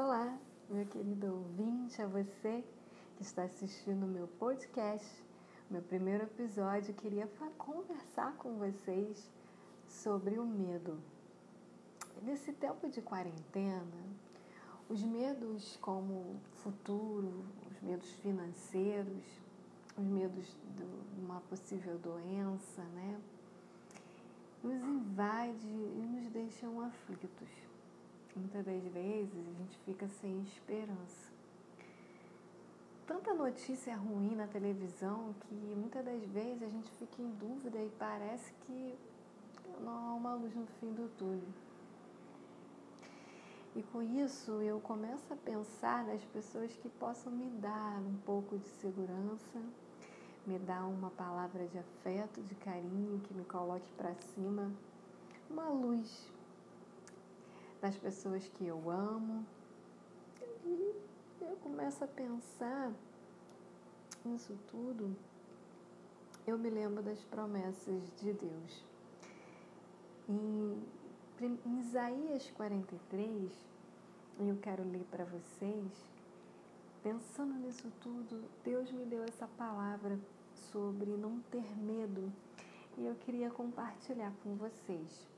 Olá, meu querido ouvinte, a você que está assistindo o meu podcast, meu primeiro episódio, queria conversar com vocês sobre o medo. Nesse tempo de quarentena, os medos como futuro, os medos financeiros, os medos de uma possível doença, né? Nos invade e nos deixam aflitos. Muitas das vezes a gente fica sem esperança. Tanta notícia ruim na televisão que muitas das vezes a gente fica em dúvida e parece que não há uma luz no fim do túnel. E com isso eu começo a pensar nas pessoas que possam me dar um pouco de segurança, me dar uma palavra de afeto, de carinho, que me coloque para cima, uma luz das pessoas que eu amo. E eu começo a pensar nisso tudo. Eu me lembro das promessas de Deus. Em, em Isaías 43, eu quero ler para vocês, pensando nisso tudo, Deus me deu essa palavra sobre não ter medo e eu queria compartilhar com vocês.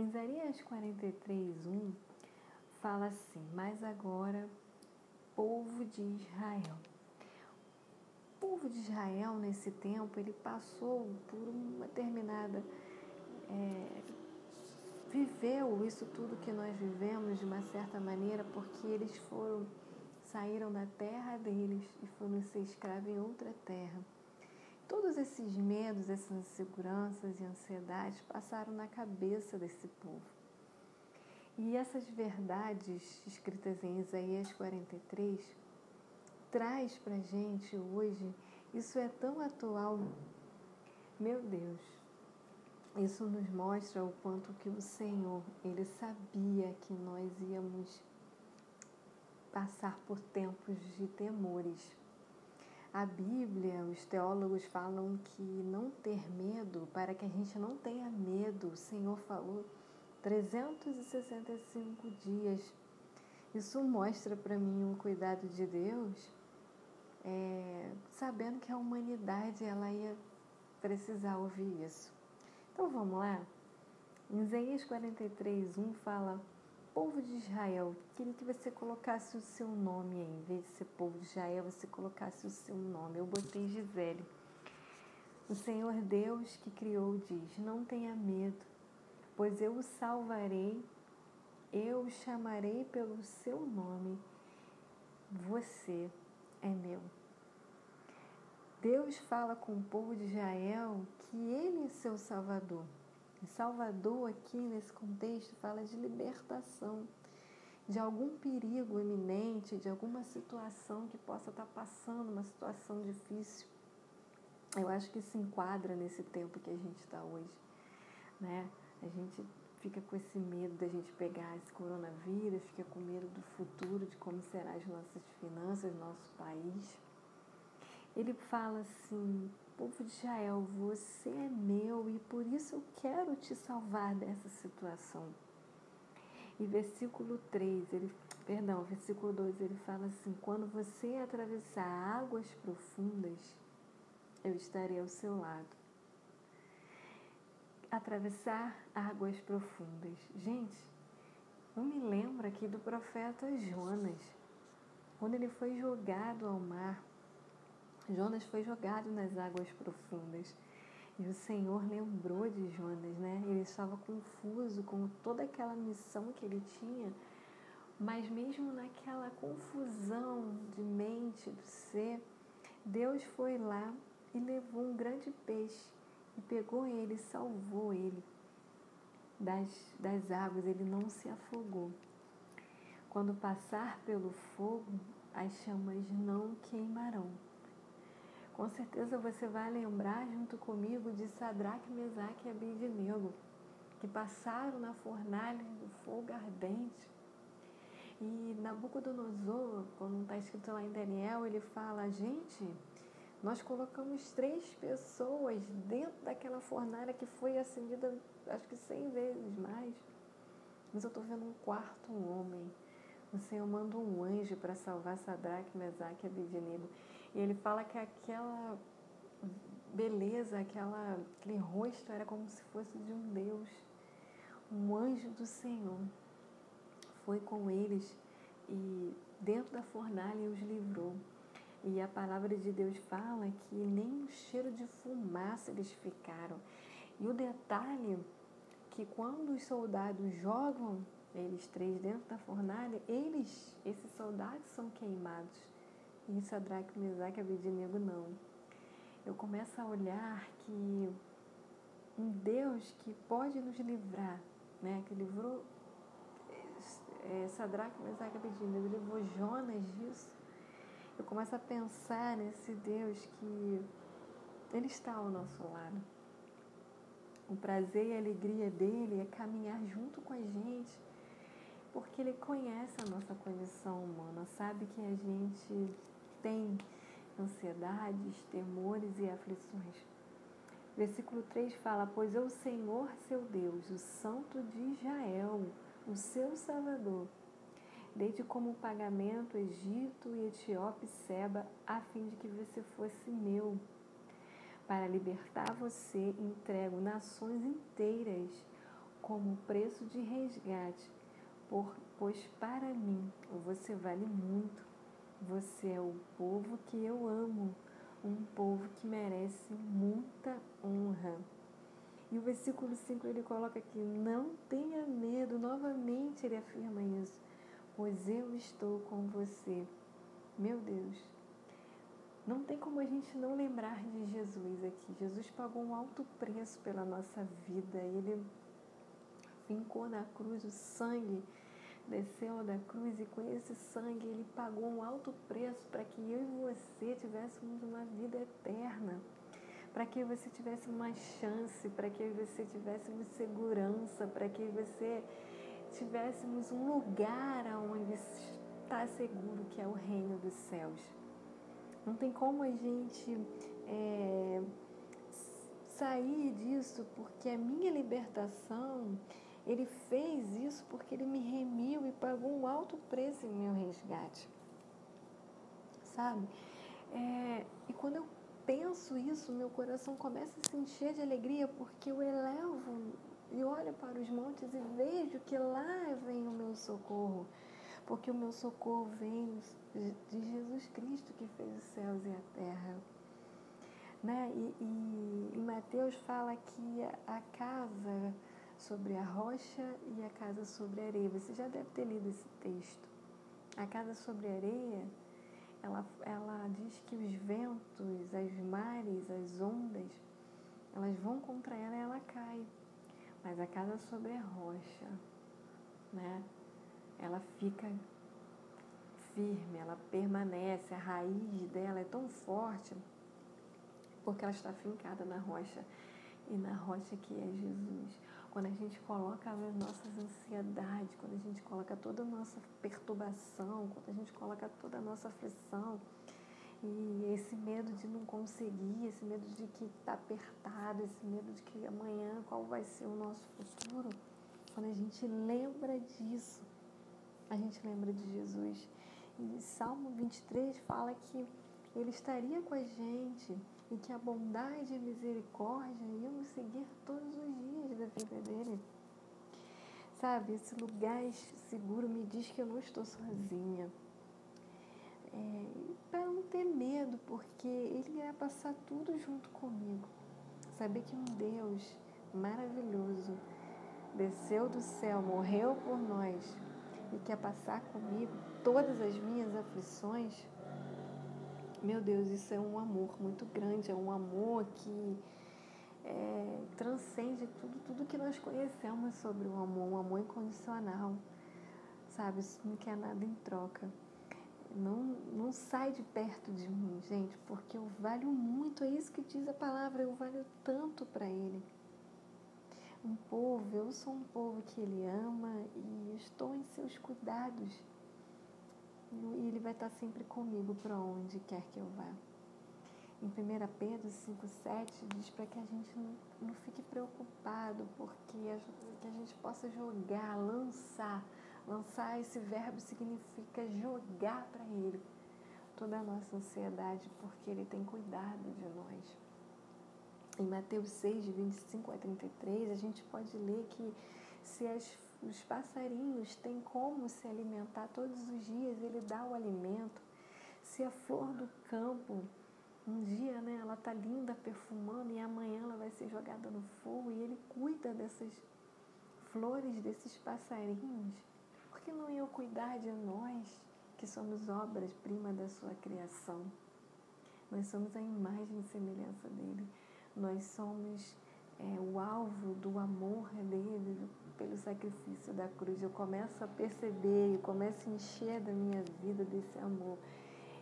Isaías 43, 1, fala assim: Mas agora, povo de Israel. O povo de Israel, nesse tempo, ele passou por uma determinada. É, viveu isso tudo que nós vivemos de uma certa maneira, porque eles foram, saíram da terra deles e foram ser escravos em outra terra. Todos esses medos, essas inseguranças e ansiedades passaram na cabeça desse povo. E essas verdades escritas em Isaías 43 traz para gente hoje, isso é tão atual. Meu Deus, isso nos mostra o quanto que o Senhor, Ele sabia que nós íamos passar por tempos de temores a Bíblia, os teólogos falam que não ter medo, para que a gente não tenha medo, o Senhor falou 365 dias. Isso mostra para mim o cuidado de Deus, é, sabendo que a humanidade ela ia precisar ouvir isso. Então vamos lá? Em Isaías 43, 1 fala povo de Israel, queria que você colocasse o seu nome aí. Em vez de ser povo de Israel, você colocasse o seu nome. Eu botei Gisele. O Senhor Deus que criou diz: Não tenha medo, pois eu o salvarei, eu o chamarei pelo seu nome. Você é meu. Deus fala com o povo de Israel que ele é seu salvador. Salvador, aqui nesse contexto, fala de libertação, de algum perigo iminente, de alguma situação que possa estar passando, uma situação difícil. Eu acho que se enquadra nesse tempo que a gente está hoje. Né? A gente fica com esse medo da gente pegar esse coronavírus, fica com medo do futuro, de como serão as nossas finanças, nosso país. Ele fala assim: povo de Israel, você é meu e por isso eu quero te salvar dessa situação. E versículo 3, ele, perdão, versículo 2, ele fala assim: quando você atravessar águas profundas, eu estarei ao seu lado. Atravessar águas profundas. Gente, eu me lembro aqui do profeta Jonas, quando ele foi jogado ao mar Jonas foi jogado nas águas profundas. E o Senhor lembrou de Jonas, né? Ele estava confuso com toda aquela missão que ele tinha, mas mesmo naquela confusão de mente, do ser, Deus foi lá e levou um grande peixe e pegou ele, salvou ele das, das águas, ele não se afogou. Quando passar pelo fogo, as chamas não queimarão. Com certeza você vai lembrar junto comigo de Sadraque, Mesaque e Abednego, que passaram na fornalha do fogo ardente. E Nabucodonosor, quando está escrito lá em Daniel, ele fala, gente, nós colocamos três pessoas dentro daquela fornalha que foi acendida acho que cem vezes mais. Mas eu estou vendo um quarto homem. o Senhor manda um anjo para salvar Sadraque, Mesaque e Abednego. E ele fala que aquela beleza, aquela, aquele rosto era como se fosse de um Deus. Um anjo do Senhor foi com eles e dentro da fornalha os livrou. E a palavra de Deus fala que nem o cheiro de fumaça eles ficaram. E o detalhe que quando os soldados jogam eles três dentro da fornalha, eles, esses soldados, são queimados. E Sadraque, Mesaque e Abednego não. Eu começo a olhar que um Deus que pode nos livrar, né, que livrou é, Sadraque, Mesaque e Abednego, livrou Jonas disso, eu começo a pensar nesse Deus que Ele está ao nosso lado. O prazer e a alegria dele é caminhar junto com a gente, porque ele conhece a nossa condição humana, sabe que a gente tem ansiedades, temores e aflições. Versículo 3 fala: Pois eu, Senhor, seu Deus, o Santo de Israel, o seu Salvador, desde como pagamento Egito e Etiópia e Seba, a fim de que você fosse meu. Para libertar você, entrego nações inteiras como preço de resgate, por, pois para mim você vale muito. Você é o povo que eu amo, um povo que merece muita honra. E o versículo 5 ele coloca aqui: Não tenha medo, novamente ele afirma isso pois eu estou com você. Meu Deus, não tem como a gente não lembrar de Jesus aqui. Jesus pagou um alto preço pela nossa vida. Ele fincou na cruz o sangue, desceu da cruz e com esse sangue ele pagou um alto preço para que eu e você tivéssemos uma vida eterna. Para que você tivesse uma chance, para que você tivesse segurança, para que você tivéssemos um lugar onde está seguro, que é o reino dos céus. Não tem como a gente é, sair disso, porque a minha libertação, ele fez isso porque ele me remiu e pagou um alto preço em meu resgate. Sabe? É, e quando eu penso isso, meu coração começa a se encher de alegria, porque eu elevo e olho para os montes e vejo que lá vem o meu socorro, porque o meu socorro vem de Jesus Cristo que fez os céus e a terra. Né? E, e, e Mateus fala que a casa sobre a rocha e a casa sobre a areia. Você já deve ter lido esse texto. A casa sobre a areia, ela, ela diz que os ventos, as mares, as ondas, elas vão contra ela e ela cai. Mas a casa sobre a rocha, né? Ela fica firme, ela permanece, a raiz dela é tão forte porque ela está fincada na rocha e na rocha que é Jesus. Quando a gente coloca as nossas ansiedades, quando a gente coloca toda a nossa perturbação, quando a gente coloca toda a nossa aflição, e esse medo de não conseguir, esse medo de que está apertado, esse medo de que amanhã qual vai ser o nosso futuro, quando a gente lembra disso, a gente lembra de Jesus. E Salmo 23 fala que ele estaria com a gente e que a bondade e a misericórdia iam nos seguir todos os dias da vida dele. Sabe, esse lugar seguro me diz que eu não estou sozinha é, para não ter medo, porque Ele irá passar tudo junto comigo. Saber que um Deus maravilhoso desceu do céu, morreu por nós e quer passar comigo todas as minhas aflições. Meu Deus, isso é um amor muito grande, é um amor que é, transcende tudo, tudo que nós conhecemos sobre o amor, um amor incondicional, sabe? Isso não quer nada em troca. Não, não sai de perto de mim, gente, porque eu valho muito, é isso que diz a palavra, eu valho tanto para Ele. Um povo, eu sou um povo que Ele ama e estou em seus cuidados. E Ele vai estar sempre comigo para onde quer que eu vá. Em 1 Pedro 5,7 diz para que a gente não, não fique preocupado, porque a, que a gente possa jogar, lançar Lançar esse verbo significa jogar para Ele toda a nossa ansiedade, porque Ele tem cuidado de nós. Em Mateus 6, de 25 a 33, a gente pode ler que se as, os passarinhos têm como se alimentar todos os dias, Ele dá o alimento. Se a flor do campo um dia, né, ela tá linda, perfumando, e amanhã ela vai ser jogada no fogo, e ele cuida dessas flores, desses passarinhos. Por que não eu cuidar de nós, que somos obras-prima da sua criação? Nós somos a imagem e semelhança dele. Nós somos é, o alvo do amor dele pelo sacrifício da cruz. Eu começo a perceber, eu começo a encher da minha vida desse amor.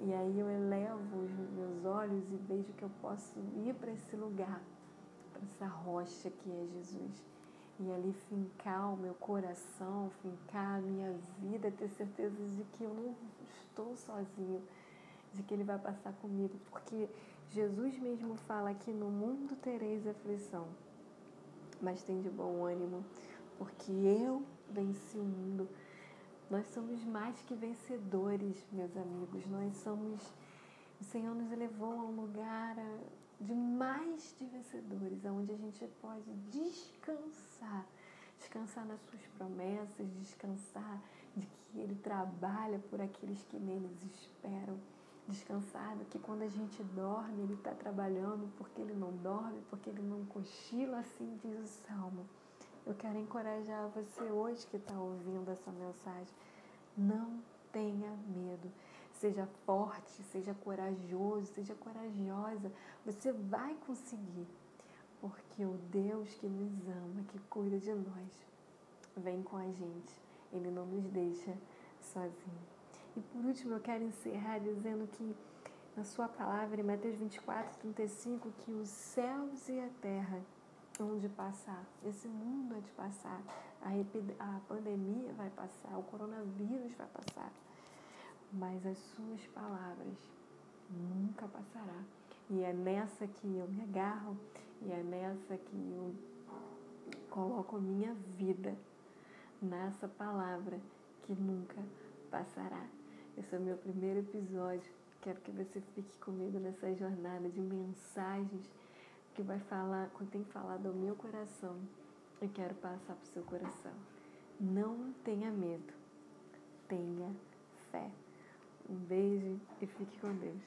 E aí eu elevo os meus olhos e vejo que eu posso ir para esse lugar, para essa rocha que é Jesus. E ali fincar o meu coração, fincar a minha vida, ter certeza de que eu não estou sozinho, de que Ele vai passar comigo. Porque Jesus mesmo fala que no mundo tereis aflição, mas tem de bom ânimo, porque eu venci o mundo. Nós somos mais que vencedores, meus amigos. Nós somos. O Senhor nos elevou a um lugar de mais de vencedores, onde a gente pode descansar. Descansar nas suas promessas, descansar de que Ele trabalha por aqueles que neles esperam. Descansar de que quando a gente dorme, Ele está trabalhando porque Ele não dorme, porque Ele não cochila, assim diz o Salmo. Eu quero encorajar você hoje que está ouvindo essa mensagem. Não tenha medo. Seja forte, seja corajoso, seja corajosa. Você vai conseguir. Porque o Deus que nos ama, que cuida de nós, vem com a gente. Ele não nos deixa sozinho. E por último, eu quero encerrar dizendo que na sua palavra, em Mateus 24, 35, que os céus e a terra de passar, esse mundo é de passar, a, a pandemia vai passar, o coronavírus vai passar, mas as suas palavras nunca passará. E é nessa que eu me agarro, e é nessa que eu coloco a minha vida, nessa palavra que nunca passará. Esse é o meu primeiro episódio. Quero que você fique comigo nessa jornada de mensagens que vai falar, que tem falado ao meu coração e quero passar para o seu coração. Não tenha medo, tenha fé. Um beijo e fique com Deus.